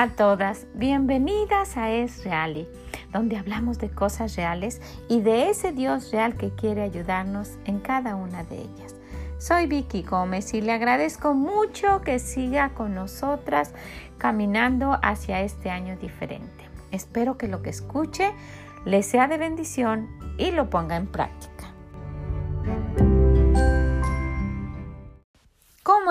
A todas, bienvenidas a Es Reali, donde hablamos de cosas reales y de ese Dios real que quiere ayudarnos en cada una de ellas. Soy Vicky Gómez y le agradezco mucho que siga con nosotras caminando hacia este año diferente. Espero que lo que escuche le sea de bendición y lo ponga en práctica.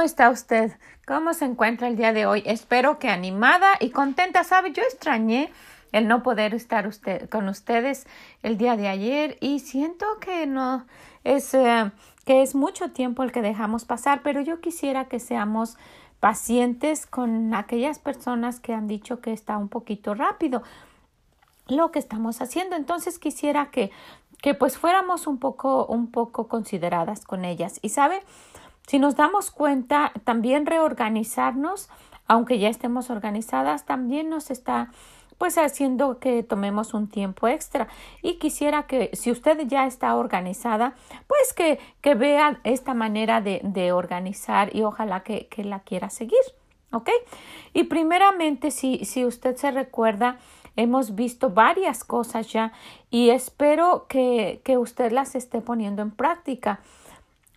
Está usted? ¿Cómo se encuentra el día de hoy? Espero que animada y contenta. Sabe, yo extrañé el no poder estar usted, con ustedes el día de ayer y siento que no es eh, que es mucho tiempo el que dejamos pasar, pero yo quisiera que seamos pacientes con aquellas personas que han dicho que está un poquito rápido lo que estamos haciendo. Entonces quisiera que que pues fuéramos un poco un poco consideradas con ellas. Y sabe, si nos damos cuenta, también reorganizarnos, aunque ya estemos organizadas, también nos está pues haciendo que tomemos un tiempo extra. Y quisiera que si usted ya está organizada, pues que, que vea esta manera de, de organizar y ojalá que, que, la quiera seguir. ¿Ok? Y primeramente, si, si usted se recuerda, hemos visto varias cosas ya y espero que, que usted las esté poniendo en práctica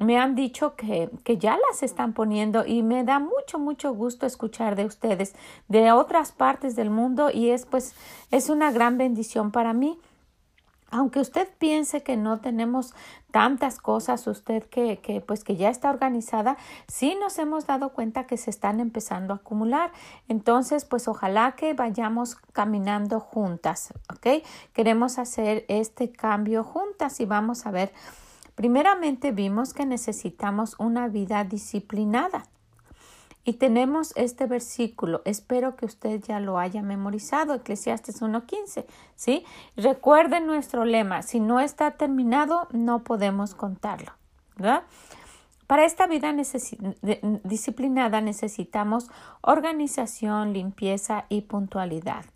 me han dicho que, que, ya las están poniendo y me da mucho, mucho gusto escuchar de ustedes de otras partes del mundo y es pues es una gran bendición para mí. Aunque usted piense que no tenemos tantas cosas, usted que, que pues que ya está organizada, sí nos hemos dado cuenta que se están empezando a acumular. Entonces, pues ojalá que vayamos caminando juntas, ¿ok? Queremos hacer este cambio juntas y vamos a ver Primeramente vimos que necesitamos una vida disciplinada. Y tenemos este versículo, espero que usted ya lo haya memorizado, Eclesiastes 1.15, ¿sí? Recuerden nuestro lema, si no está terminado, no podemos contarlo. Para esta vida disciplinada necesitamos organización, limpieza y puntualidad.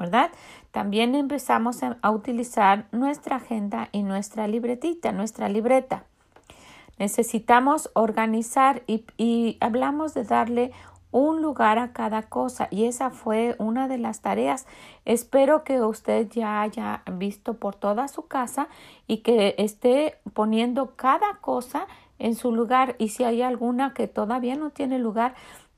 ¿Verdad? También empezamos a utilizar nuestra agenda y nuestra libretita, nuestra libreta. Necesitamos organizar y, y, hablamos de darle un lugar a cada cosa y esa fue una de las tareas. Espero que usted ya haya visto por toda su casa y que esté poniendo cada cosa en su lugar y si hay alguna que todavía no tiene lugar,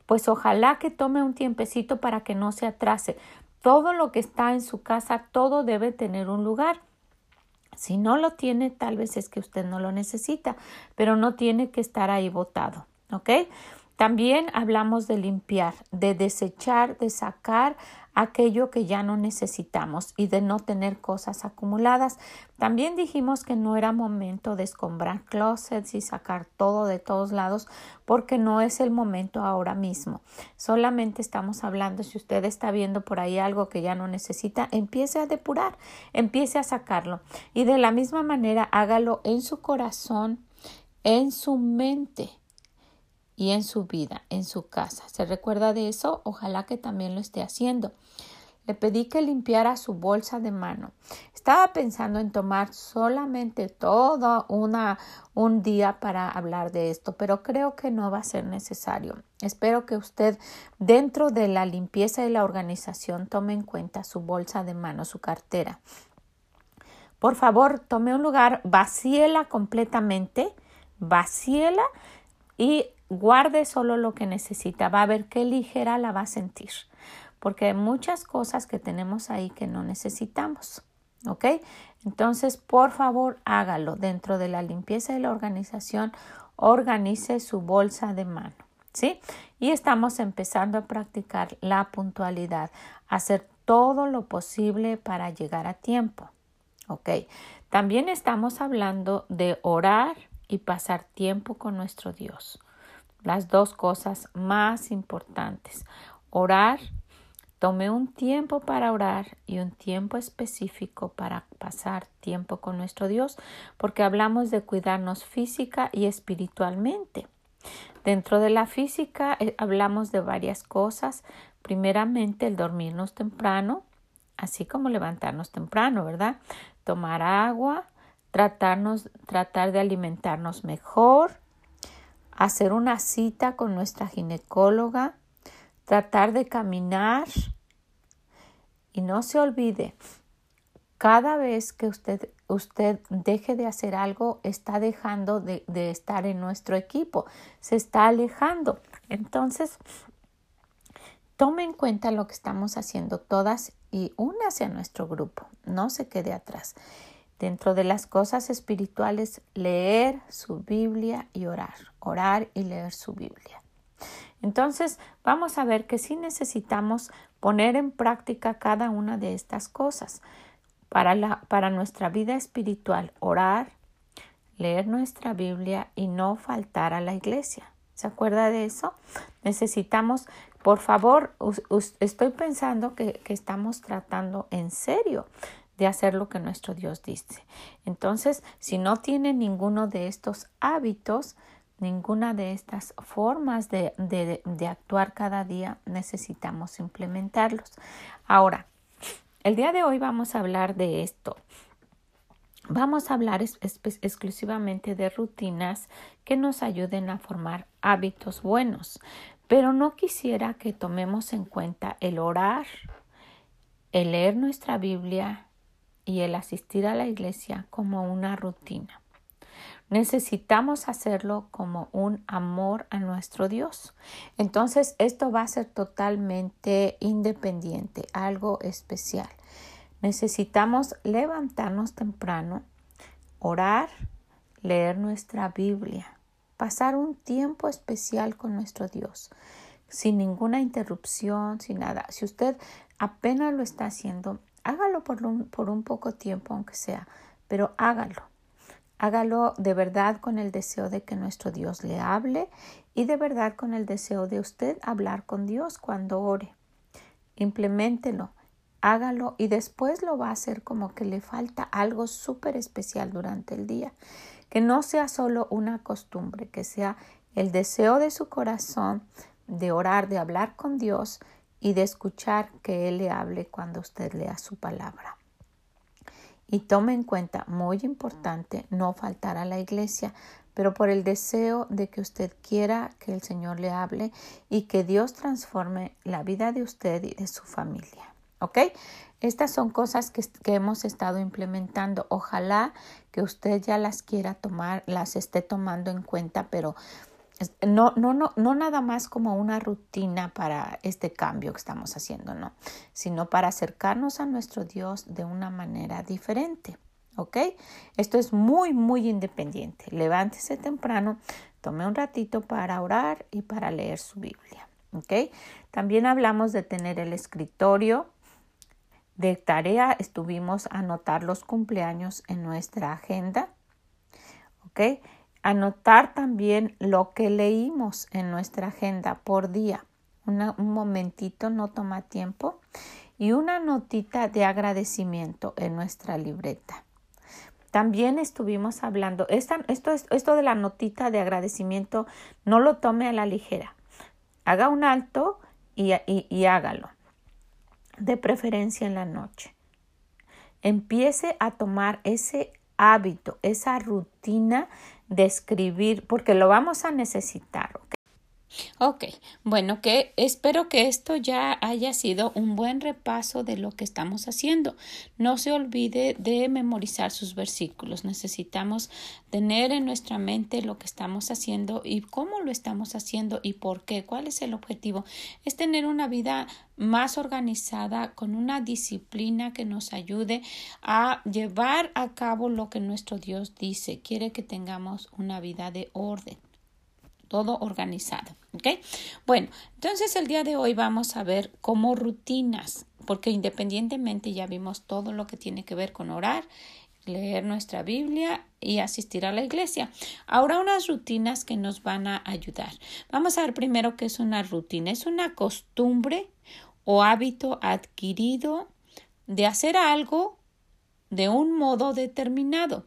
pues ojalá que tome un tiempecito para que no se atrase. Todo lo que está en su casa, todo debe tener un lugar. Si no lo tiene, tal vez es que usted no lo necesita, pero no tiene que estar ahí botado. ¿Ok? También hablamos de limpiar, de desechar, de sacar aquello que ya no necesitamos y de no tener cosas acumuladas. También dijimos que no era momento de escombrar closets y sacar todo de todos lados porque no es el momento ahora mismo. Solamente estamos hablando, si usted está viendo por ahí algo que ya no necesita, empiece a depurar, empiece a sacarlo y de la misma manera hágalo en su corazón, en su mente y en su vida, en su casa. ¿Se recuerda de eso? Ojalá que también lo esté haciendo. Le pedí que limpiara su bolsa de mano. Estaba pensando en tomar solamente todo una, un día para hablar de esto, pero creo que no va a ser necesario. Espero que usted dentro de la limpieza y la organización tome en cuenta su bolsa de mano, su cartera. Por favor, tome un lugar, vacíela completamente, vacíela y guarde solo lo que necesita. Va a ver qué ligera la va a sentir. Porque hay muchas cosas que tenemos ahí que no necesitamos. ¿Ok? Entonces, por favor, hágalo. Dentro de la limpieza y la organización, organice su bolsa de mano. ¿Sí? Y estamos empezando a practicar la puntualidad, hacer todo lo posible para llegar a tiempo. ¿Ok? También estamos hablando de orar y pasar tiempo con nuestro Dios las dos cosas más importantes. Orar, tome un tiempo para orar y un tiempo específico para pasar tiempo con nuestro Dios, porque hablamos de cuidarnos física y espiritualmente. Dentro de la física eh, hablamos de varias cosas. Primeramente, el dormirnos temprano, así como levantarnos temprano, ¿verdad? Tomar agua, tratarnos, tratar de alimentarnos mejor, hacer una cita con nuestra ginecóloga, tratar de caminar y no se olvide, cada vez que usted, usted deje de hacer algo, está dejando de, de estar en nuestro equipo, se está alejando. Entonces, tome en cuenta lo que estamos haciendo todas y únase a nuestro grupo, no se quede atrás. Dentro de las cosas espirituales, leer su Biblia y orar, orar y leer su Biblia. Entonces, vamos a ver que sí necesitamos poner en práctica cada una de estas cosas para, la, para nuestra vida espiritual, orar, leer nuestra Biblia y no faltar a la iglesia. ¿Se acuerda de eso? Necesitamos, por favor, estoy pensando que, que estamos tratando en serio de hacer lo que nuestro Dios dice. Entonces, si no tiene ninguno de estos hábitos, ninguna de estas formas de, de, actuar cada día, necesitamos implementarlos. Ahora, el día de hoy vamos a hablar de esto. Vamos a hablar exclusivamente de rutinas que nos ayuden a formar hábitos buenos, pero no quisiera que tomemos en cuenta el orar, el leer nuestra Biblia, y el asistir a la iglesia como una rutina. Necesitamos hacerlo como un amor a nuestro Dios. Entonces, esto va a ser totalmente independiente, algo especial. Necesitamos levantarnos temprano, orar, leer nuestra Biblia, pasar un tiempo especial con nuestro Dios, sin ninguna interrupción, sin nada. Si usted apenas lo está haciendo, hágalo por un, por un poco tiempo, aunque sea, pero hágalo. Hágalo de verdad con el deseo de que nuestro Dios le hable y de verdad con el deseo de usted hablar con Dios cuando ore. Implementelo, hágalo y después lo va a hacer como que le falta algo súper especial durante el día. Que no sea solo una costumbre, que sea el deseo de su corazón de orar, de hablar con Dios y de escuchar que Él le hable cuando usted lea su palabra. Y tome en cuenta, muy importante, no faltar a la iglesia, pero por el deseo de que usted quiera que el Señor le hable y que Dios transforme la vida de usted y de su familia. ¿Ok? Estas son cosas que, que, hemos estado implementando. Ojalá que usted ya las quiera tomar, las esté tomando en cuenta, pero no, no, no, no nada más como una rutina para este cambio que estamos haciendo, no, sino para acercarnos a nuestro Dios de una manera diferente. ¿Ok? Esto es muy, muy independiente. Levántese temprano, tome un ratito para orar y para leer su Biblia. ¿Ok? También hablamos de tener el escritorio de tarea. Estuvimos anotar los cumpleaños en nuestra agenda. ¿Ok? Anotar también lo que leímos en nuestra agenda por día. un momentito, no toma tiempo. Y una notita de agradecimiento en nuestra libreta. También estuvimos hablando, esto, esto de la notita de agradecimiento, no lo tome a la ligera. Haga un alto y, y hágalo. De preferencia en la noche. Empiece a tomar ese hábito, esa rutina de escribir, porque lo vamos a necesitar. Bueno, que espero que esto ya haya sido un buen repaso de lo que estamos haciendo. No se olvide de memorizar sus versículos. Necesitamos tener en nuestra mente lo que estamos haciendo y cómo lo estamos haciendo y por qué, cuál es el objetivo. Es tener una vida más organizada, con una disciplina que nos ayude a llevar a cabo lo que nuestro Dios dice. Quiere que tengamos una vida de orden todo organizado. ¿Ok? Bueno, entonces el día de hoy vamos a ver cómo rutinas, porque independientemente ya vimos todo lo que tiene que ver con orar, leer nuestra Biblia y asistir a la iglesia. Ahora unas rutinas que nos van a ayudar. Vamos a ver primero qué es una rutina. Es una costumbre o hábito adquirido de hacer algo de un modo determinado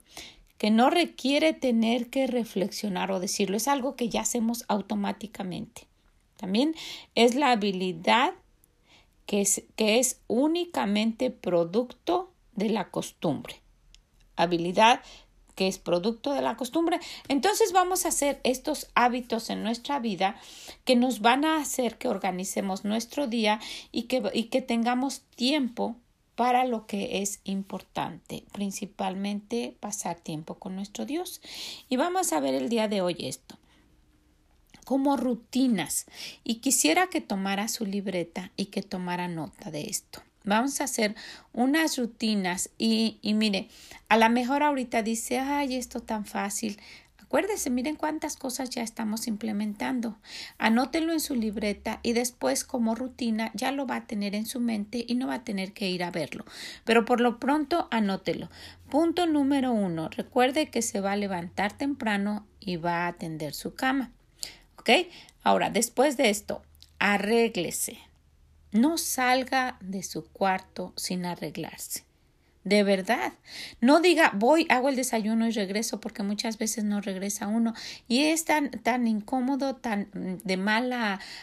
que no requiere tener que reflexionar o decirlo, es algo que ya hacemos automáticamente. También es la habilidad que es, que es únicamente producto de la costumbre. Habilidad que es producto de la costumbre. Entonces vamos a hacer estos hábitos en nuestra vida que nos van a hacer que organicemos nuestro día y que, y que tengamos tiempo para lo que es importante, principalmente pasar tiempo con nuestro Dios. Y vamos a ver el día de hoy esto como rutinas y quisiera que tomara su libreta y que tomara nota de esto. Vamos a hacer unas rutinas y, y mire, a lo mejor ahorita dice, ay, esto tan fácil. Acuérdese, miren cuántas cosas ya estamos implementando. Anótelo en su libreta y después como rutina ya lo va a tener en su mente y no va a tener que ir a verlo. Pero por lo pronto anótelo. Punto número uno. Recuerde que se va a levantar temprano y va a atender su cama. ¿Ok? Ahora, después de esto, arréglese. No salga de su cuarto sin arreglarse. De verdad. No diga voy, hago el desayuno y regreso porque muchas veces no regresa uno. Y es tan, tan incómodo, tan de mal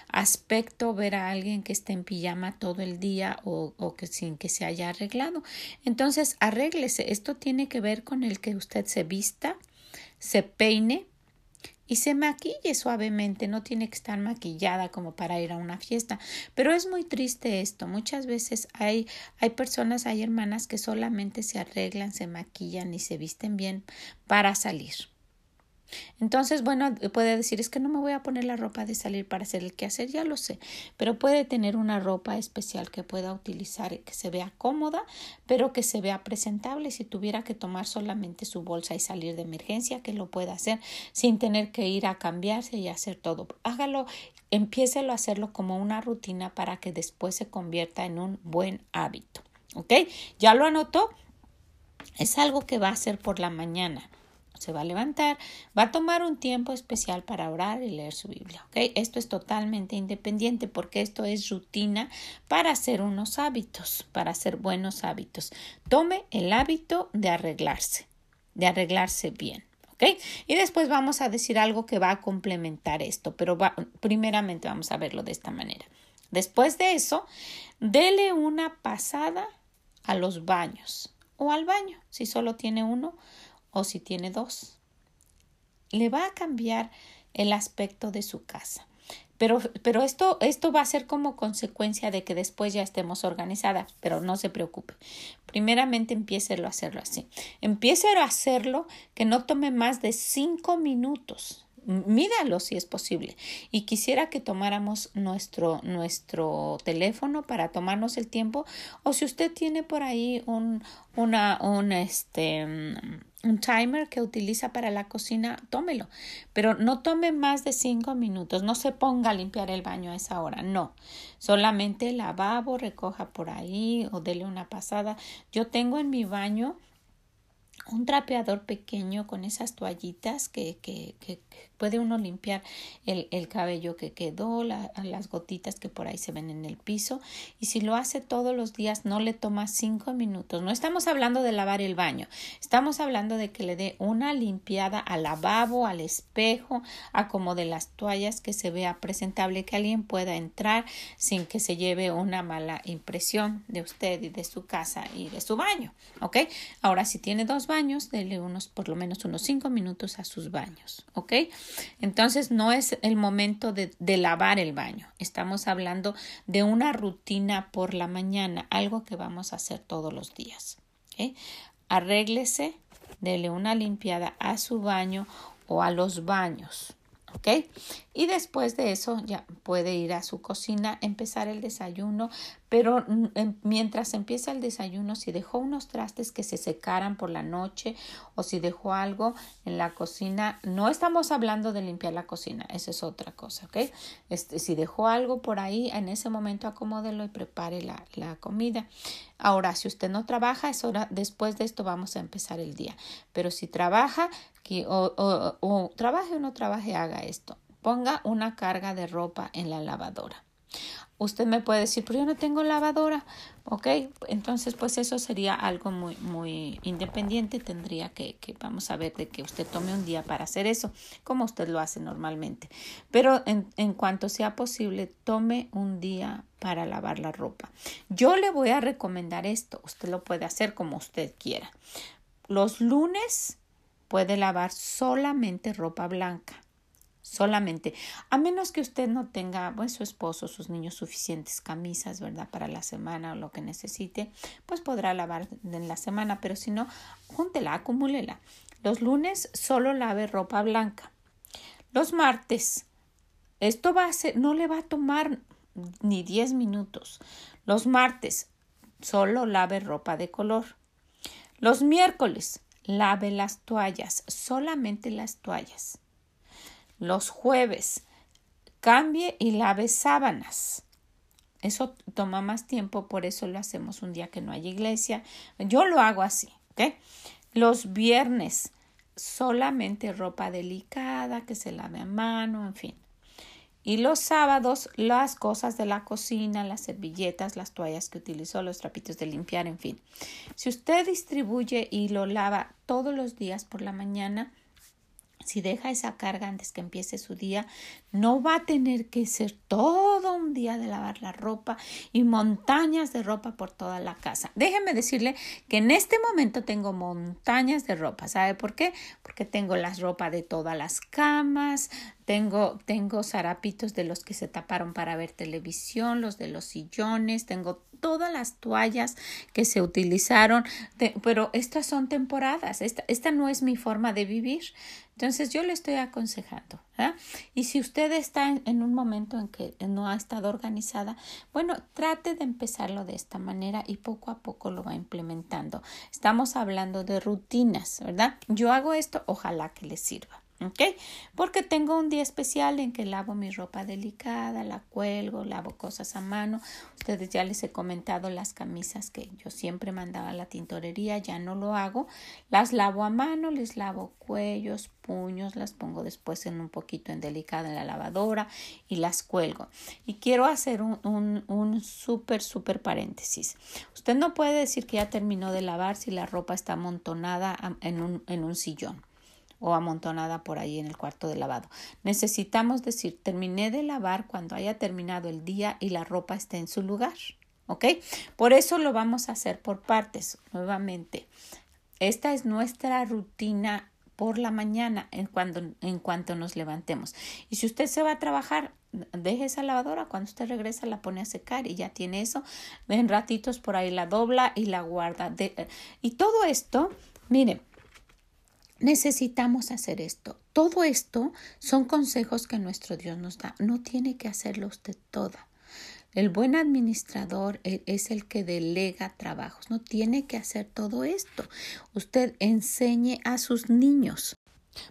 aspecto ver a alguien que esté en pijama todo el día o, o que sin que se haya arreglado. Entonces, arréglese. Esto tiene que ver con el que usted se vista, se peine, y se maquille suavemente, no tiene que estar maquillada como para ir a una fiesta. Pero es muy triste esto. Muchas veces hay, hay personas, hay hermanas que solamente se arreglan, se maquillan y se visten bien para salir. Entonces, bueno, puede decir, es que no me voy a poner la ropa de salir para hacer el quehacer, ya lo sé, pero puede tener una ropa especial que pueda utilizar que se vea cómoda, pero que se vea presentable. Si tuviera que tomar solamente su bolsa y salir de emergencia, que lo pueda hacer sin tener que ir a cambiarse y hacer todo. Hágalo, empiécelo a hacerlo como una rutina para que después se convierta en un buen hábito. ¿Ok? ¿Ya lo anotó? Es algo que va a hacer por la mañana se va a levantar, va a tomar un tiempo especial para orar y leer su Biblia. ¿ok? Esto es totalmente independiente porque esto es rutina para hacer unos hábitos, para hacer buenos hábitos. Tome el hábito de arreglarse, de arreglarse bien. Y después vamos a decir algo que va a complementar esto, pero primeramente vamos a verlo de esta manera. Después de eso, dele una pasada a los baños o al baño, si solo tiene uno, o si tiene dos. Le va a cambiar el aspecto de su casa. Pero, pero esto, esto va a ser como consecuencia de que después ya estemos organizadas, pero no se preocupe. Primeramente empiece a hacerlo así. Empiece a hacerlo que no tome más de cinco minutos mídalo si es posible. Y quisiera que tomáramos nuestro, nuestro teléfono para tomarnos el tiempo. O si usted tiene por ahí un, una, un, este, un timer que utiliza para la cocina, tómelo. Pero no tome más de cinco minutos. No se ponga a limpiar el baño a esa hora. No. Solamente el lavabo, recoja por ahí o dele una pasada. Yo tengo en mi baño un trapeador pequeño con esas toallitas que, que, que, puede uno limpiar el, el cabello que quedó, las gotitas que por ahí se ven en el piso y si lo hace todos los días no le toma cinco minutos. No estamos hablando de lavar el baño, estamos hablando de que le dé una limpiada al lavabo, al espejo, a como de las toallas que se vea presentable, que alguien pueda entrar sin que se lleve una mala impresión de usted y de su casa y de su baño. ¿Ok? Ahora si tiene dos baños, dele unos por lo menos unos cinco minutos a sus baños. ¿Ok? Entonces no es el momento de, lavar el baño. Estamos hablando de una rutina por la mañana, algo que vamos a hacer todos los días. Arréglese, dele una limpiada a su baño o a los baños. ¿ok? Y después de eso ya puede ir a su cocina, empezar el desayuno, pero em, mientras empieza el desayuno, si dejó unos trastes que se secaran por la noche o si dejó algo en la cocina, no estamos hablando de limpiar la cocina, eso es otra cosa, ¿ok? Este, si dejó algo por ahí, en ese momento acomódelo y prepare la, la comida. Ahora, si usted no trabaja, es hora, después de esto vamos a empezar el día. Pero si trabaja, o, o, o trabaje o no trabaje, haga esto. Ponga una carga de ropa en la lavadora. Usted me puede decir, pero yo no tengo lavadora, ¿ok? Entonces, pues eso sería algo muy, muy independiente. Tendría que, que, vamos a ver, de que usted tome un día para hacer eso, como usted lo hace normalmente. Pero en, en cuanto sea posible, tome un día para lavar la ropa. Yo le voy a recomendar esto. Usted lo puede hacer como usted quiera. Los lunes puede lavar solamente ropa blanca solamente, a menos que usted no tenga, pues, su esposo, sus niños suficientes camisas, ¿verdad? Para la semana o lo que necesite, pues podrá lavar en la semana, pero si no, júntela, acumúlela. Los lunes solo lave ropa blanca. Los martes, esto va a ser, no le va a tomar ni 10 minutos. Los martes, solo lave ropa de color. Los miércoles, lave las toallas, solamente las toallas los jueves. Cambie y lave sábanas. Eso toma más tiempo, por eso lo hacemos un día que no hay iglesia. Yo lo hago así, ¿ok? Los viernes, solamente ropa delicada, que se lave a mano, en fin. Y los sábados, las cosas de la cocina, las servilletas, las toallas que utilizó, los trapitos de limpiar, en fin. Si usted distribuye y lo lava todos los días por la mañana, si deja esa carga antes que empiece su día, no va a tener que ser todo un día de lavar la ropa y montañas de ropa por toda la casa. Déjeme decirle que en este momento tengo montañas de ropa. ¿Sabe por qué? Porque tengo las ropa de todas las camas, tengo, tengo zarapitos de los que se taparon para ver televisión, los de los sillones, tengo todas las toallas que se utilizaron, pero estas son temporadas, esta, esta no es mi forma de vivir. Entonces yo le estoy aconsejando. ¿ah? Y si usted está en, un momento en que no ha estado organizada, bueno, trate de empezarlo de esta manera y poco a poco lo va implementando. Estamos hablando de rutinas, ¿verdad? Yo hago esto, ojalá que le sirva. ¿Ok? Porque tengo un día especial en que lavo mi ropa delicada, la cuelgo, lavo cosas a mano. Ustedes ya les he comentado las camisas que yo siempre mandaba a la tintorería, ya no lo hago. Las lavo a mano, les lavo cuellos, puños, las pongo después en un poquito en delicada en la lavadora y las cuelgo. Y quiero hacer un, un, un súper, súper paréntesis. Usted no puede decir que ya terminó de lavar si la ropa está amontonada en un, en un sillón o amontonada por ahí en el cuarto de lavado. Necesitamos decir, terminé de lavar cuando haya terminado el día y la ropa esté en su lugar. ¿Ok? Por eso lo vamos a hacer por partes. Nuevamente, esta es nuestra rutina por la mañana en, cuando, en cuanto nos levantemos. Y si usted se va a trabajar, deje esa lavadora, cuando usted regresa la pone a secar y ya tiene eso. En ratitos por ahí la dobla y la guarda. De, y todo esto, mire, necesitamos hacer esto. Todo esto son consejos que nuestro Dios nos da. No tiene que hacerlo usted toda. El buen administrador e, es el que delega trabajos. No tiene que hacer todo esto. Usted enseñe a sus niños.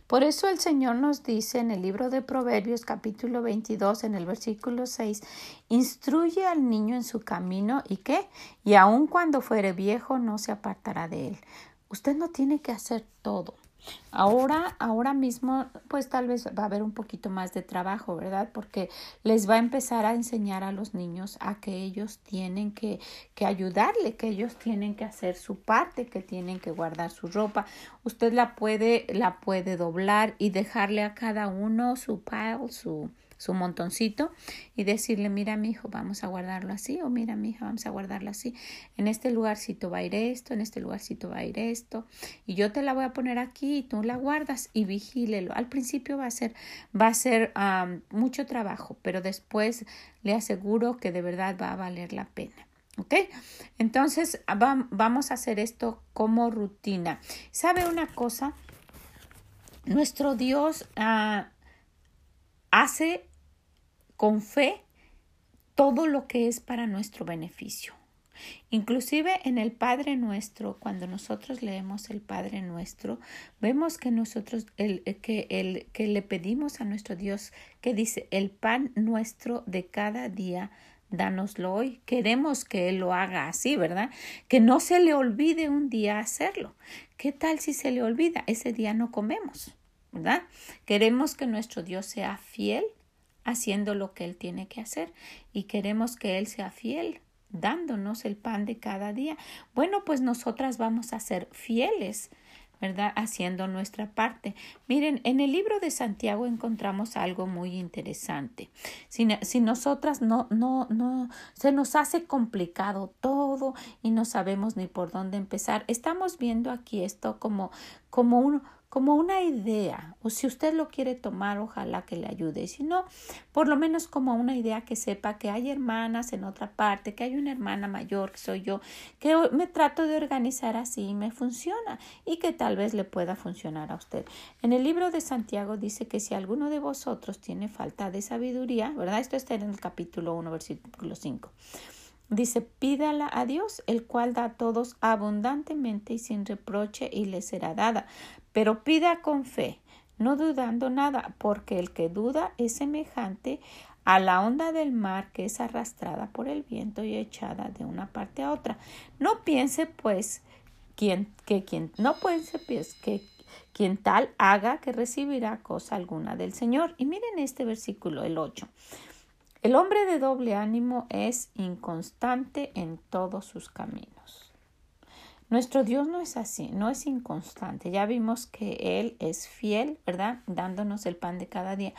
Por eso el Señor nos dice en el libro de Proverbios capítulo 22 en el versículo 6, instruye al niño en su camino y qué, y aun cuando fuere viejo no se apartará de él. Usted no tiene que hacer todo. Ahora, ahora mismo, pues tal vez va a haber un poquito más de trabajo, ¿verdad? Porque les va a empezar a enseñar a los niños a que ellos tienen que, que ayudarle, que ellos tienen que hacer su parte, que tienen que guardar su ropa. Usted la puede, la puede doblar y dejarle a cada uno su pile, su, su montoncito y decirle, mira mi hijo, vamos a guardarlo así o mira mi hija, vamos a guardarlo así. En este lugarcito va a ir esto, en este lugarcito va a ir esto y yo te la voy a poner aquí y tú la guardas y vigílelo. Al principio va a ser, va a ser mucho trabajo, pero después le aseguro que de verdad va a valer la pena. ¿Ok? Entonces vamos a hacer esto como rutina. ¿Sabe una cosa? Nuestro Dios ah, hace con fe todo lo que es para nuestro beneficio. Inclusive en el Padre Nuestro, cuando nosotros leemos el Padre Nuestro, vemos que nosotros el, que, el, que le pedimos a nuestro Dios que dice el pan nuestro de cada día, dánoslo hoy. Queremos que Él lo haga así, ¿verdad? Que no se le olvide un día hacerlo. ¿Qué tal si se le olvida? Ese día no comemos, ¿verdad? Queremos que nuestro Dios sea fiel haciendo lo que Él tiene que hacer y queremos que Él sea fiel dándonos el pan de cada día. Bueno, pues nosotras vamos a ser fieles, ¿verdad? Haciendo nuestra parte. Miren, en el libro de Santiago encontramos algo muy interesante. Si, si nosotras no, no, no, se nos hace complicado todo y no sabemos ni por dónde empezar, estamos viendo aquí esto como como un, como una idea, o si usted lo quiere tomar, ojalá que le ayude. Si no, por lo menos como una idea que sepa que hay hermanas en otra parte, que hay una hermana mayor que soy yo, que me trato de organizar así y me funciona y que tal vez le pueda funcionar a usted. En el libro de Santiago dice que si alguno de vosotros tiene falta de sabiduría, ¿verdad? Esto está en el capítulo 1, versículo 5. Dice, pídala a Dios, el cual da a todos abundantemente y sin reproche y le será dada pero pida con fe, no dudando nada, porque el que duda es semejante a la onda del mar que es arrastrada por el viento y echada de una parte a otra. No piense pues quien, que quien no piense pues que quien tal haga que recibirá cosa alguna del Señor. Y miren este versículo, el 8. El hombre de doble ánimo es inconstante en todos sus caminos. Nuestro Dios no es así, no es inconstante. Ya vimos que Él es fiel, ¿verdad? Dándonos el pan de cada día.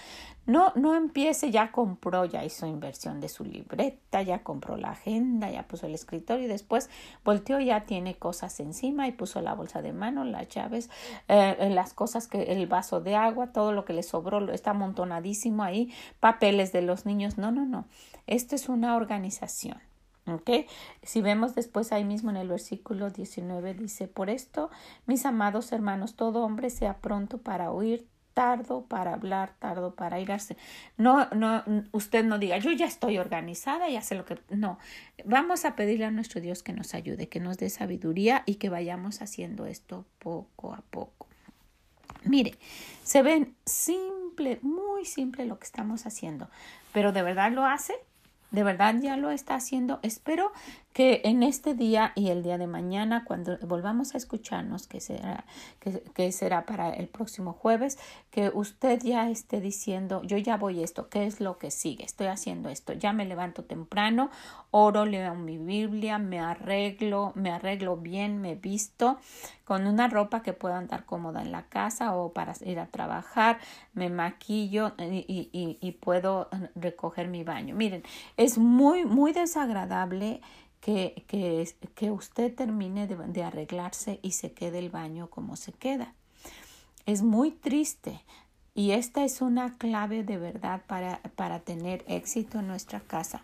No, no empiece, ya compró, ya hizo inversión de su libreta, ya compró la agenda, ya puso el escritorio y después volteó, ya tiene cosas encima y puso la bolsa de mano, las llaves, eh, las cosas que, el vaso de agua, todo lo que le sobró está amontonadísimo ahí, papeles de los niños. No, no, no. Esto es una organización. Okay. Si vemos después ahí mismo en el versículo 19 dice, por esto, mis amados hermanos, todo hombre sea pronto para oír, tardo para hablar, tardo para irse. No, no, usted no diga, yo ya estoy organizada, ya sé lo que. No, vamos a pedirle a nuestro Dios que nos ayude, que nos dé sabiduría y que vayamos haciendo esto poco a poco. Mire, se ven simple, muy simple lo que estamos haciendo, pero ¿de verdad lo hace? De verdad ya lo está haciendo. Espero que en este día y el día de mañana, cuando volvamos a escucharnos, que será, que, será para el próximo jueves, que usted ya esté diciendo, yo ya voy esto, ¿qué es lo que sigue? Estoy haciendo esto, ya me levanto temprano, oro, leo mi Biblia, me arreglo, me arreglo bien, me visto con una ropa que pueda andar cómoda en la casa o para ir a trabajar, me maquillo y, y, y puedo recoger mi baño. Miren, es muy, muy desagradable que, que, que usted termine de, arreglarse y se quede el baño como se queda. Es muy triste y esta es una clave de verdad para, para tener éxito en nuestra casa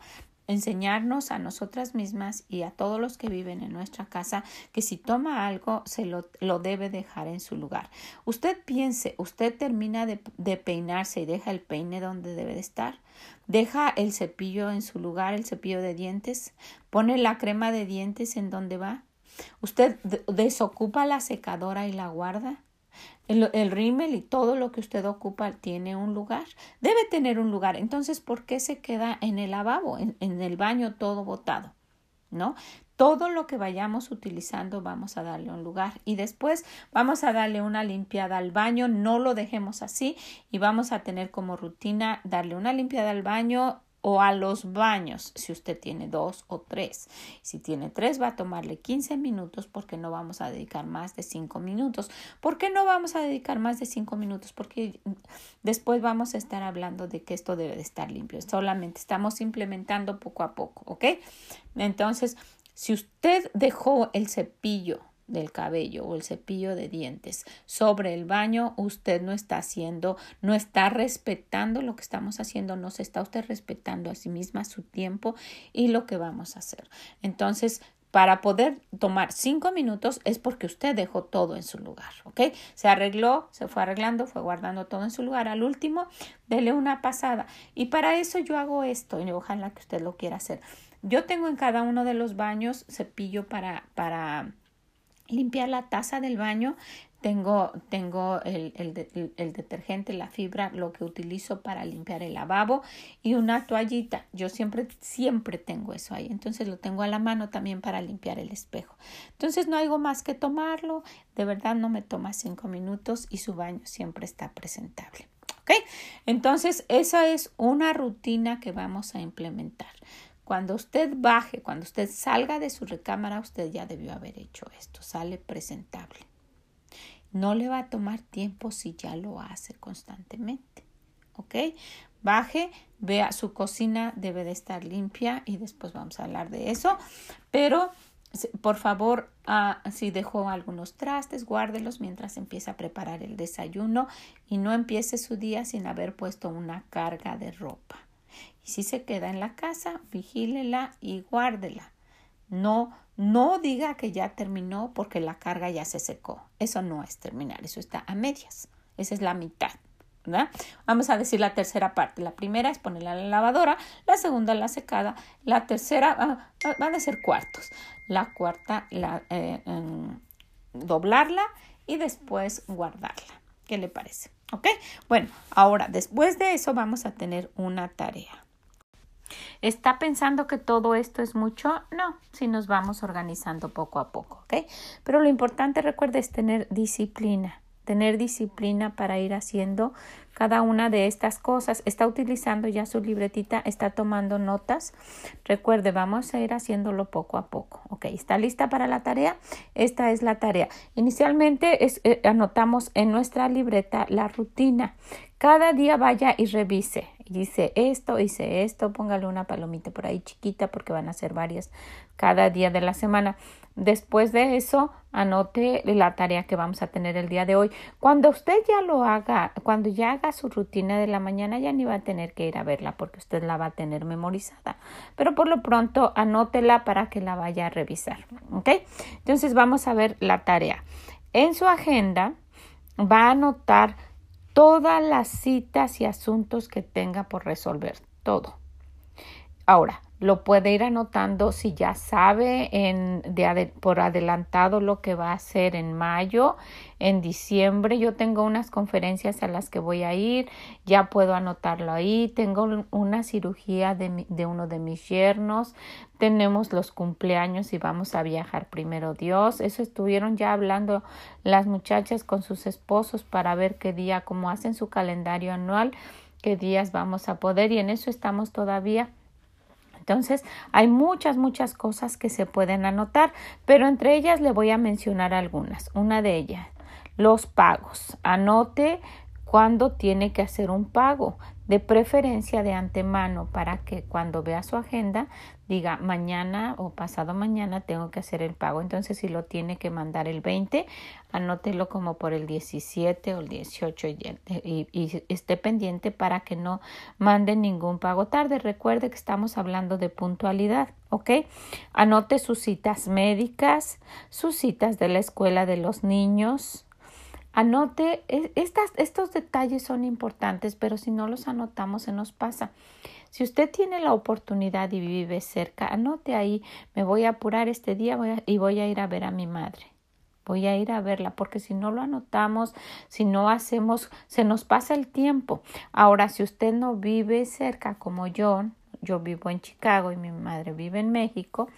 enseñarnos a nosotras mismas y a todos los que viven en nuestra casa que si toma algo se lo, lo debe dejar en su lugar. Usted piense, usted termina de, de, peinarse y deja el peine donde debe de estar, deja el cepillo en su lugar, el cepillo de dientes, pone la crema de dientes en donde va, usted desocupa la secadora y la guarda, el, el rímel y todo lo que usted ocupa tiene un lugar. Debe tener un lugar. Entonces, ¿por qué se queda en el lavabo, en, en el baño todo botado? ¿No? Todo lo que vayamos utilizando vamos a darle un lugar y después vamos a darle una limpiada al baño, no lo dejemos así y vamos a tener como rutina darle una limpiada al baño, o a los baños si usted tiene dos o tres. Si tiene tres va a tomarle 15 minutos porque no vamos a dedicar más de cinco minutos. ¿Por qué no vamos a dedicar más de cinco minutos? Porque después vamos a estar hablando de que esto debe de estar limpio. Solamente estamos implementando poco a poco, ¿ok? Entonces, si usted dejó el cepillo del cabello o el cepillo de dientes sobre el baño, usted no está haciendo, no está respetando lo que estamos haciendo, no se está usted respetando a sí misma su tiempo y lo que vamos a hacer. Entonces, para poder tomar cinco minutos es porque usted dejó todo en su lugar, ¿ok? Se arregló, se fue arreglando, fue guardando todo en su lugar. Al último, dele una pasada. Y para eso yo hago esto y ojalá que usted lo quiera hacer. Yo tengo en cada uno de los baños cepillo para, para limpiar la taza del baño. Tengo, tengo el, el, detergente, la fibra, lo que utilizo para limpiar el lavabo y una toallita. Yo siempre, siempre tengo eso ahí. Entonces lo tengo a la mano también para limpiar el espejo. Entonces no hay más que tomarlo. De verdad no me toma cinco minutos y su baño siempre está presentable. ¿Ok? Entonces esa es una rutina que vamos a implementar. Cuando usted baje, cuando usted salga de su recámara, usted ya debió haber hecho esto. Sale presentable. No le va a tomar tiempo si ya lo hace constantemente. ¿Ok? Baje, vea su cocina, debe de estar limpia y después vamos a hablar de eso. Pero por favor, ah, si dejó algunos trastes, guárdelos mientras empieza a preparar el desayuno y no empiece su día sin haber puesto una carga de ropa. Y si se queda en la casa, vigílela y guárdela. No, no diga que ya terminó porque la carga ya se secó. Eso no es terminar, eso está a medias. Esa es la mitad. Vamos a decir la tercera parte. La primera es ponerla en la lavadora, la segunda la secada, la tercera ah, ah, van a ser cuartos. La cuarta la, eh, doblarla y después guardarla. ¿Qué le parece? ¿Ok? Bueno, ahora después de eso vamos a tener una tarea. ¿Está pensando que todo esto es mucho? No, si nos vamos organizando poco a poco, ¿ok? Pero lo importante, recuerde, es tener disciplina tener disciplina para ir haciendo cada una de estas cosas. Está utilizando ya su libretita, está tomando notas. Recuerde, vamos a ir haciéndolo poco a poco. Ok, ¿está lista para la tarea? Esta es la tarea. Inicialmente eh, anotamos en nuestra libreta la rutina. Cada día vaya y revise. Dice esto, hice esto, póngale una palomita por ahí chiquita porque van a ser varias cada día de la semana. Después de eso, anote la tarea que vamos a tener el día de hoy. Cuando usted ya lo haga, cuando ya haga su rutina de la mañana, ya ni va a tener que ir a verla porque usted la va a tener memorizada. Pero por lo pronto, anótela para que la vaya a revisar. ¿Ok? Entonces vamos a ver la tarea. En su agenda va a anotar todas las citas y asuntos que tenga por resolver. Todo. Ahora, lo puede ir anotando si ya sabe en, de, por adelantado lo que va a hacer en mayo, en diciembre. Yo tengo unas conferencias a las que voy a ir, ya puedo anotarlo ahí. Tengo una cirugía de, de uno de mis yernos, tenemos los cumpleaños y vamos a viajar primero Dios. Eso estuvieron ya hablando las muchachas con sus esposos para ver qué día, cómo hacen su calendario anual, qué días vamos a poder y en eso estamos todavía entonces, hay muchas, muchas cosas que se pueden anotar, pero entre ellas le voy a mencionar algunas. Una de ellas, los pagos. Anote cuándo tiene que hacer un pago de preferencia de antemano para que cuando vea su agenda diga mañana o pasado mañana tengo que hacer el pago. Entonces si lo tiene que mandar el 20, anótelo como por el 17 o el 18 y, y, esté pendiente para que no mande ningún pago tarde. Recuerde que estamos hablando de puntualidad, ¿ok? Anote sus citas médicas, sus citas de la escuela de los niños, Anote, estas, estos detalles son importantes, pero si no los anotamos se nos pasa. Si usted tiene la oportunidad y vive cerca, anote ahí, me voy a apurar este día y voy a ir a ver a mi madre. Voy a ir a verla, porque si no lo anotamos, si no hacemos, se nos pasa el tiempo. Ahora, si usted no vive cerca como yo, yo vivo en Chicago y mi madre vive en México,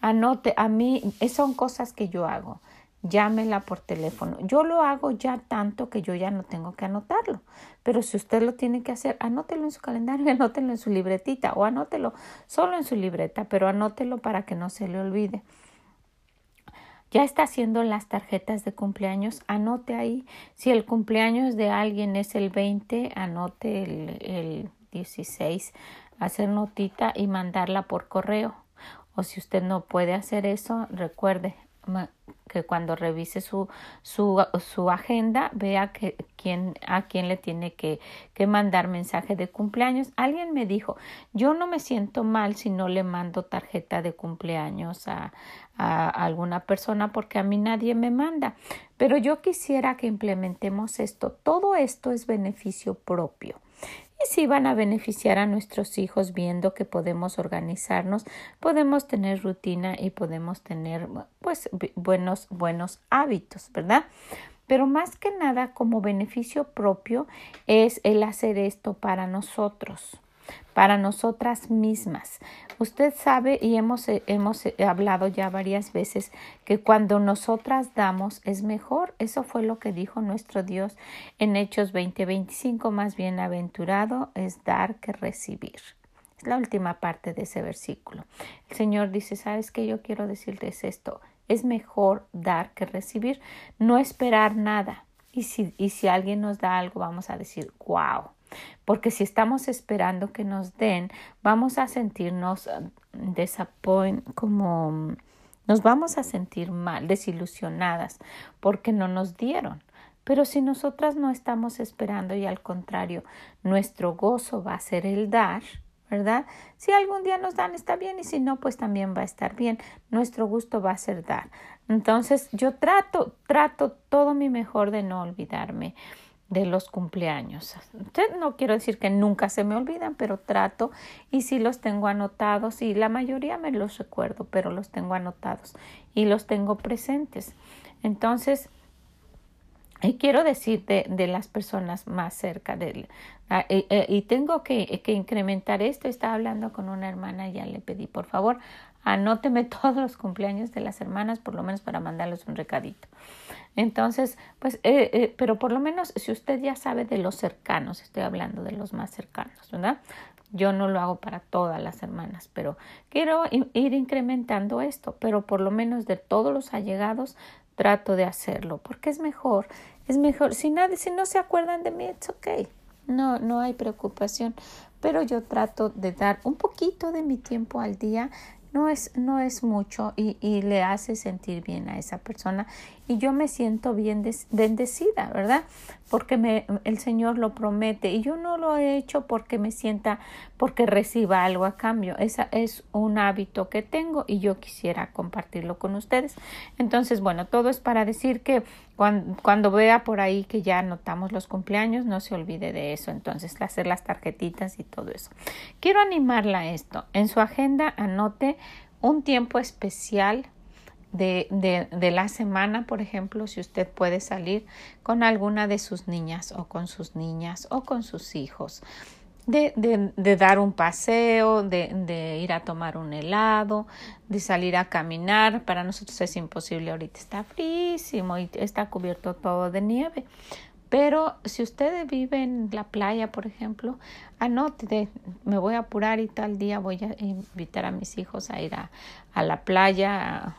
anote, a mí, son cosas que yo hago llámela por teléfono. Yo lo hago ya tanto que yo ya no tengo que anotarlo. Pero si usted lo tiene que hacer, anótelo en su calendario, anótelo en su libretita o anótelo solo en su libreta, pero anótelo para que no se le olvide. Ya está haciendo las tarjetas de cumpleaños, anote ahí. Si el cumpleaños de alguien es el 20, anote el, el 16, hacer notita y mandarla por correo. O si usted no puede hacer eso, recuerde, que cuando revise su, su, su agenda vea que, quién, a quién le tiene que, que mandar mensaje de cumpleaños. Alguien me dijo, yo no me siento mal si no le mando tarjeta de cumpleaños a, a alguna persona porque a mí nadie me manda. Pero yo quisiera que implementemos esto. Todo esto es beneficio propio y si van a beneficiar a nuestros hijos viendo que podemos organizarnos, podemos tener rutina y podemos tener pues buenos buenos hábitos, ¿verdad? Pero más que nada como beneficio propio es el hacer esto para nosotros para nosotras mismas. Usted sabe y hemos, eh, hemos eh, hablado ya varias veces que cuando nosotras damos es mejor. Eso fue lo que dijo nuestro Dios en Hechos 20:25. Más bienaventurado es dar que recibir. Es la última parte de ese versículo. El Señor dice, ¿sabes qué? Yo quiero decirles esto. Es mejor dar que recibir, no esperar nada. Y si, y si alguien nos da algo, vamos a decir, wow, porque si estamos esperando que nos den, vamos a sentirnos um, como Nos vamos a sentir mal, desilusionadas, porque no nos dieron. Pero si nosotras no estamos esperando y al contrario, nuestro gozo va a ser el dar, ¿verdad? Si algún día nos dan está bien y si no, pues también va a estar bien. Nuestro gusto va a ser dar. Entonces yo trato, trato todo mi mejor de no olvidarme de los cumpleaños. No quiero decir que nunca se me olvidan, pero trato y sí los tengo anotados y la mayoría me los recuerdo, pero los tengo anotados y los tengo presentes. Entonces, y quiero decirte de las personas más cerca de él. Ah, y, tengo que, que, incrementar esto. Estaba hablando con una hermana y ya le pedí, por favor, anóteme todos los cumpleaños de las hermanas, por lo menos para mandarles un recadito. Entonces, pues, eh, eh, pero por lo menos si usted ya sabe de los cercanos, estoy hablando de los más cercanos, ¿verdad? Yo no lo hago para todas las hermanas, pero quiero ir incrementando esto, pero por lo menos de todos los allegados trato de hacerlo, porque es mejor, es mejor. Si nadie, si no se acuerdan de mí, it's okay. No, no hay preocupación, pero yo trato de dar un poquito de mi tiempo al día no es, no es mucho y, y, le hace sentir bien a esa persona y yo me siento bien bendecida, ¿verdad? Porque me, el Señor lo promete y yo no lo he hecho porque me sienta, porque reciba algo a cambio. Esa es un hábito que tengo y yo quisiera compartirlo con ustedes. Entonces, bueno, todo es para decir que cuando, cuando vea por ahí que ya anotamos los cumpleaños, no se olvide de eso. Entonces, hacer las tarjetitas y todo eso. Quiero animarla a esto. En su agenda anote un tiempo especial de, de, de, la semana, por ejemplo, si usted puede salir con alguna de sus niñas o con sus niñas o con sus hijos, de, de, dar un paseo, de, ir a tomar un helado, de salir a caminar. Para nosotros es imposible, ahorita está frísimo y está cubierto todo de nieve. Pero si usted vive en la playa, por ejemplo, anote, me voy a apurar y tal día voy a invitar a mis hijos a ir a, a la playa,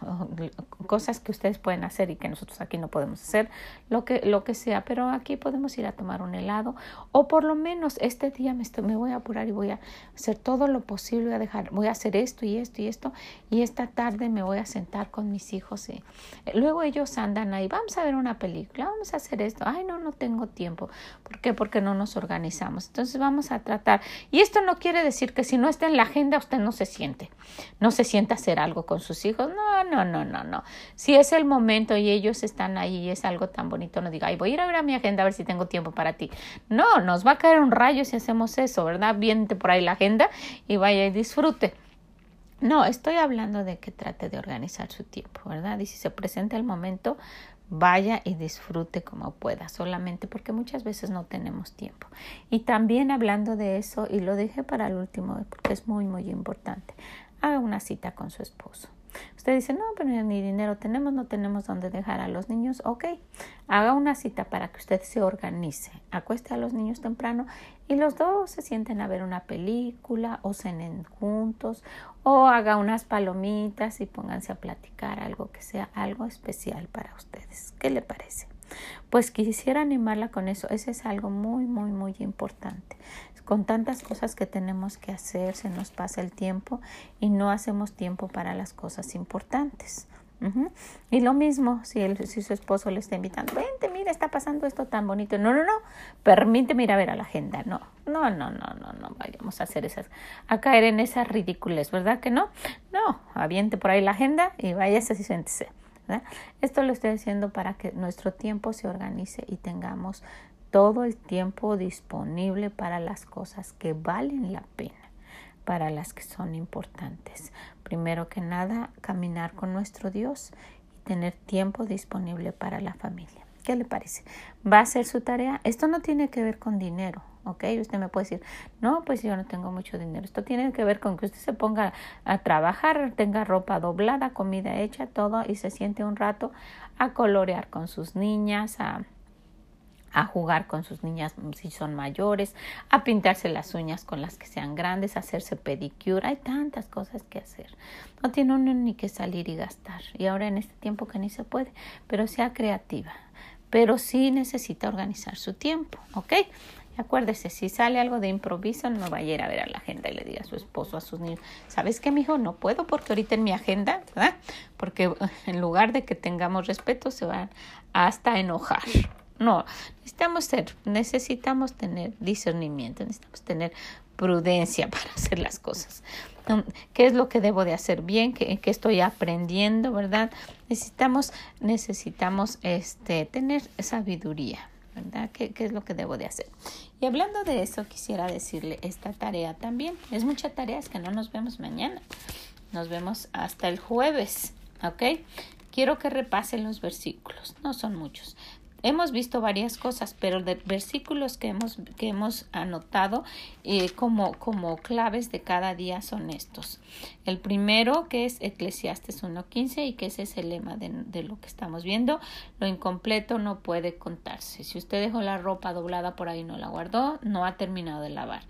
cosas que ustedes pueden hacer y que nosotros aquí no podemos hacer, lo que, lo que sea, pero aquí podemos ir a tomar un helado o por lo menos este día me, estoy, me voy a apurar y voy a hacer todo lo posible, voy a dejar, voy a hacer esto y esto y esto y esta tarde me voy a sentar con mis hijos y luego ellos andan ahí, vamos a ver una película, vamos a hacer esto, ay no, no tengo tiempo, ¿por qué? Porque no nos organizamos, entonces vamos a tratar y esto no quiere decir que si no está en la agenda usted no se siente, no se sienta hacer algo con sus hijos. No, no, no, no, no. Si es el momento y ellos están ahí y es algo tan bonito, no diga, ay, voy a ir a ver a mi agenda a ver si tengo tiempo para ti. No, nos va a caer un rayo si hacemos eso, ¿verdad? Viente por ahí la agenda y vaya y disfrute. No, estoy hablando de que trate de organizar su tiempo, ¿verdad? Y si se presenta el momento, vaya y disfrute como pueda, solamente porque muchas veces no tenemos tiempo. Y también hablando de eso, y lo dije para el último, porque es muy, muy importante, haga una cita con su esposo. Usted dice, no, pero ni dinero tenemos, no tenemos dónde dejar a los niños. Ok, haga una cita para que usted se organice, acueste a los niños temprano y los dos se sienten a ver una película o cenen juntos o haga unas palomitas y pónganse a platicar algo que sea algo especial para ustedes. ¿Qué le parece? Pues quisiera animarla con eso. Ese es algo muy, muy, muy importante con tantas cosas que tenemos que hacer, se nos pasa el tiempo y no hacemos tiempo para las cosas importantes. Y lo mismo si, si su esposo le está invitando, vente, mira, está pasando esto tan bonito. No, no, no, permíteme ir a ver a la agenda. No, no, no, no, no, no vayamos a hacer esas, a caer en esas ridículas, ¿verdad que no? No, aviente por ahí la agenda y váyase y siéntese. Esto lo estoy haciendo para que nuestro tiempo se organice y tengamos todo el tiempo disponible para las cosas que valen la pena, para las que son importantes. Primero que nada, caminar con nuestro Dios y tener tiempo disponible para la familia. ¿Qué le parece? ¿Va a ser su tarea? Esto no tiene que ver con dinero, ¿ok? Usted me puede decir, no, pues yo no tengo mucho dinero. Esto tiene que ver con que usted se ponga a trabajar, tenga ropa doblada, comida hecha, todo, y se siente un rato a colorear con sus niñas, a a jugar con sus niñas si son mayores, a pintarse las uñas con las que sean grandes, a hacerse pedicure. Hay tantas cosas que hacer. No tiene uno ni que salir y gastar. Y ahora en este tiempo que ni se puede, pero sea creativa. Pero sí necesita organizar su tiempo, ¿ok? acuérdese, si sale algo de improviso, no vaya a ir a ver a la agenda y le diga a su esposo, a sus niños, ¿sabes qué, mijo? No puedo porque ahorita en mi agenda, ¿verdad? Porque en lugar de que tengamos respeto, se van hasta enojar. No, necesitamos ser, necesitamos tener discernimiento, necesitamos tener prudencia para hacer las cosas. ¿Qué es lo que debo de hacer bien? ¿Qué, qué estoy aprendiendo, verdad? Necesitamos, necesitamos este, tener sabiduría, ¿verdad? ¿Qué, ¿Qué es lo que debo de hacer? Y hablando de eso, quisiera decirle esta tarea también. Es mucha tarea, es que no nos vemos mañana. Nos vemos hasta el jueves, ¿ok? Quiero que repasen los versículos, no son muchos, hemos visto varias cosas, pero de versículos que hemos, que hemos anotado eh, como, como claves de cada día son estos. El primero, que es Eclesiastes 1.15 y que ese es el lema de, de, lo que estamos viendo, lo incompleto no puede contarse. Si usted dejó la ropa doblada por ahí y no la guardó, no ha terminado de lavar.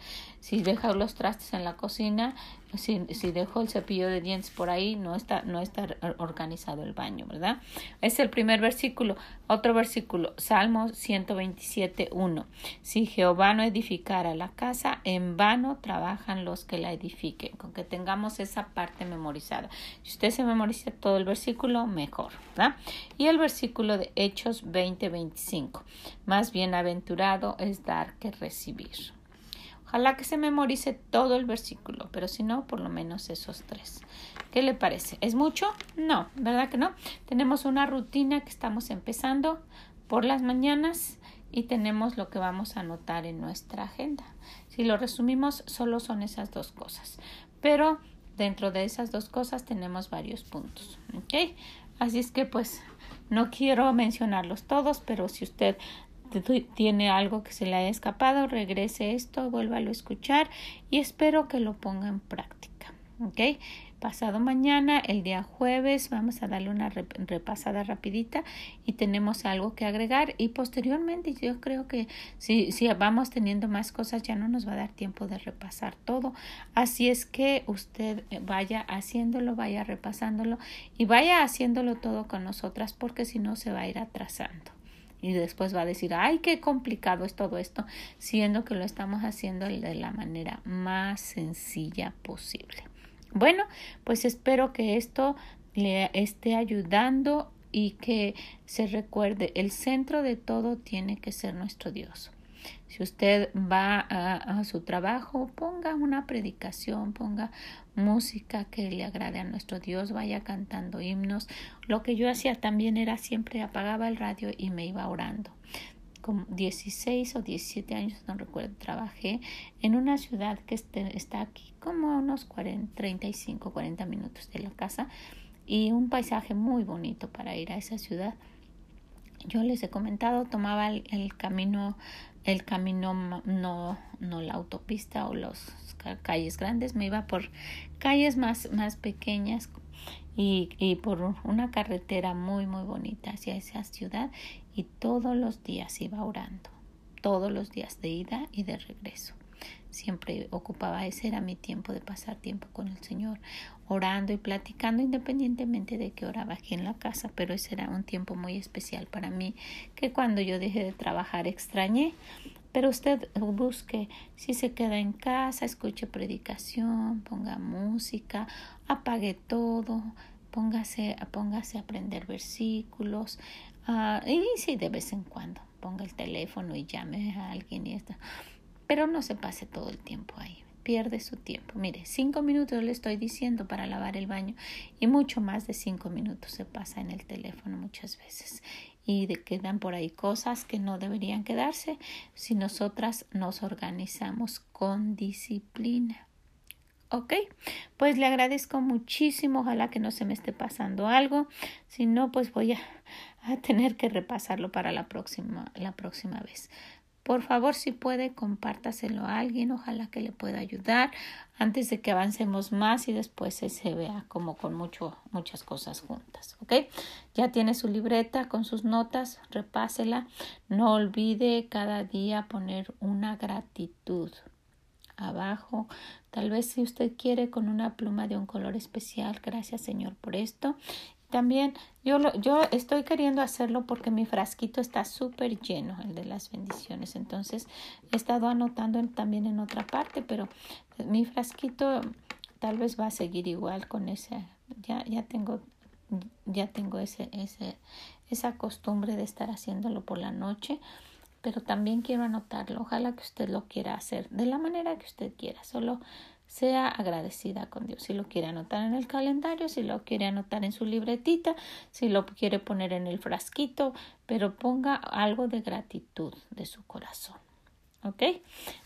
Si deja los trastes en la cocina, si, si dejó el cepillo de dientes por ahí, no está, no está organizado el baño, ¿verdad? Es el primer versículo. Otro versículo, Salmo 127, 1. Si Jehová no edificara la casa, en vano trabajan los que la edifiquen. Con que tengamos esa parte memorizada. Si usted se memoriza todo el versículo, mejor, ¿verdad? Y el versículo de Hechos 20, 25. Más bienaventurado es dar que recibir. Ojalá que se memorice todo el versículo, pero si no, por lo menos esos tres. ¿Qué le parece? ¿Es mucho? No, ¿verdad que no? Tenemos una rutina que estamos empezando por las mañanas y tenemos lo que vamos a anotar en nuestra agenda. Si lo resumimos, solo son esas dos cosas. Pero dentro de esas dos cosas tenemos varios puntos. ¿Ok? Así es que pues no quiero mencionarlos todos, pero si usted tiene algo que se le haya escapado, regrese esto, vuélvalo a escuchar y espero que lo ponga en práctica. ¿Ok? Pasado mañana, el día jueves, vamos a darle una repasada rapidita y tenemos algo que agregar y posteriormente yo creo que si, si vamos teniendo más cosas ya no nos va a dar tiempo de repasar todo. Así es que usted vaya haciéndolo, vaya repasándolo y vaya haciéndolo todo con nosotras porque si no se va a ir atrasando y después va a decir, ay, qué complicado es todo esto, siendo que lo estamos haciendo de la manera más sencilla posible. Bueno, pues espero que esto le esté ayudando y que se recuerde, el centro de todo tiene que ser nuestro Dios. Si usted va a, a, su trabajo, ponga una predicación, ponga música que le agrade a nuestro Dios, vaya cantando himnos. Lo que yo hacía también era siempre apagaba el radio y me iba orando. Con 16 o 17 años, no recuerdo, trabajé en una ciudad que este, está aquí como a unos 40, 35, 40 minutos de la casa y un paisaje muy bonito para ir a esa ciudad. Yo les he comentado, tomaba el, el camino el camino no, no la autopista o las calles grandes, me iba por calles más, más pequeñas y, y por una carretera muy muy bonita hacia esa ciudad y todos los días iba orando, todos los días de ida y de regreso siempre ocupaba, ese era mi tiempo de pasar tiempo con el Señor, orando y platicando independientemente de que oraba aquí en la casa, pero ese era un tiempo muy especial para mí que cuando yo dejé de trabajar extrañé. Pero usted busque, si se queda en casa, escuche predicación, ponga música, apague todo, póngase, póngase a aprender versículos, uh, y sí, de vez en cuando ponga el teléfono y llame a alguien y esto pero no se pase todo el tiempo ahí. Pierde su tiempo. Mire, cinco minutos le estoy diciendo para lavar el baño y mucho más de cinco minutos se pasa en el teléfono muchas veces. Y quedan por ahí cosas que no deberían quedarse si nosotras nos organizamos con disciplina. ¿Ok? Pues le agradezco muchísimo. Ojalá que no se me esté pasando algo. Si no, pues voy a, a tener que repasarlo para la próxima, la próxima vez. Por favor, si puede, compártaselo a alguien, ojalá que le pueda ayudar antes de que avancemos más y después se vea como con muchas cosas juntas. ¿Ok? Ya tiene su libreta con sus notas, repásela. No olvide cada día poner una gratitud abajo. Tal vez si usted quiere con una pluma de un color especial, gracias Señor por esto. También yo, lo, yo estoy queriendo hacerlo porque mi frasquito está súper lleno, el de las bendiciones. Entonces he estado anotando también en otra parte, pero mi frasquito tal vez va a seguir igual con ese. Ya, ya tengo, ya tengo ese, ese, esa costumbre de estar haciéndolo por la noche pero también quiero anotarlo. Ojalá que usted lo quiera hacer de la manera que usted quiera. Solo sea agradecida con Dios. Si lo quiere anotar en el calendario, si lo quiere anotar en su libretita, si lo quiere poner en el frasquito, pero ponga algo de gratitud de su corazón. ¿Ok?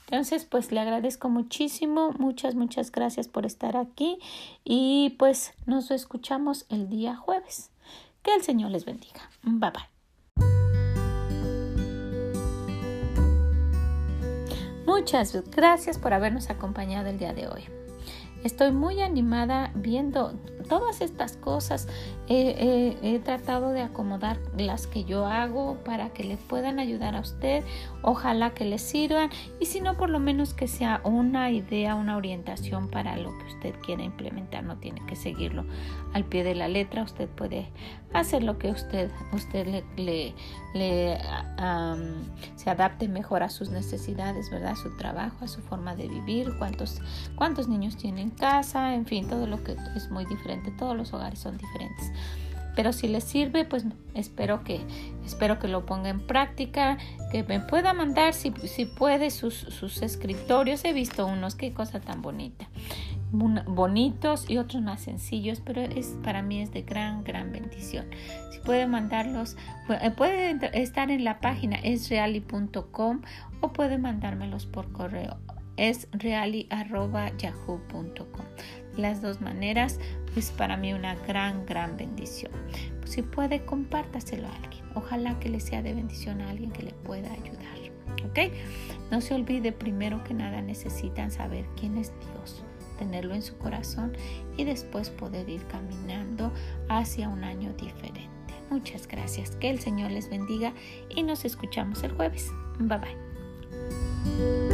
Entonces, pues le agradezco muchísimo, muchas, muchas gracias por estar aquí y pues nos escuchamos el día jueves. Que el Señor les bendiga. Bye bye. Muchas gracias por habernos acompañado el día de hoy. Estoy muy animada viendo todas estas cosas. He tratado de acomodar las que yo hago para que le puedan ayudar a usted. Ojalá que le sirvan y si no, por lo menos que sea una idea, una orientación para lo que usted quiera implementar. No tiene que seguirlo al pie de la letra. Usted puede hacer lo que usted, usted le, le, se adapte mejor a sus necesidades, ¿verdad? A su trabajo, a su forma de vivir, cuántos, cuántos niños tienen casa, en fin, todo lo que es muy diferente, todos los hogares son diferentes. Pero si les sirve, pues espero que, espero que lo ponga en práctica, que me pueda mandar si, si puede sus, sus escritorios. He visto unos, qué cosa tan bonita bonitos y otros más sencillos, pero es para mí es de gran, gran bendición. Si puede mandarlos, eh, puede estar en la página esreali.com o puede mandármelos por correo es reali.yahoo.com. Las dos maneras es para mí una gran, gran bendición. si puede, compártaselo a alguien. Ojalá que le sea de bendición a alguien que le pueda ayudar. ¿Ok? No se olvide, primero que nada, necesitan saber quién es Dios, tenerlo en su corazón y después poder ir caminando hacia un año diferente. Muchas gracias. Que el Señor les bendiga y nos escuchamos el jueves. Bye bye.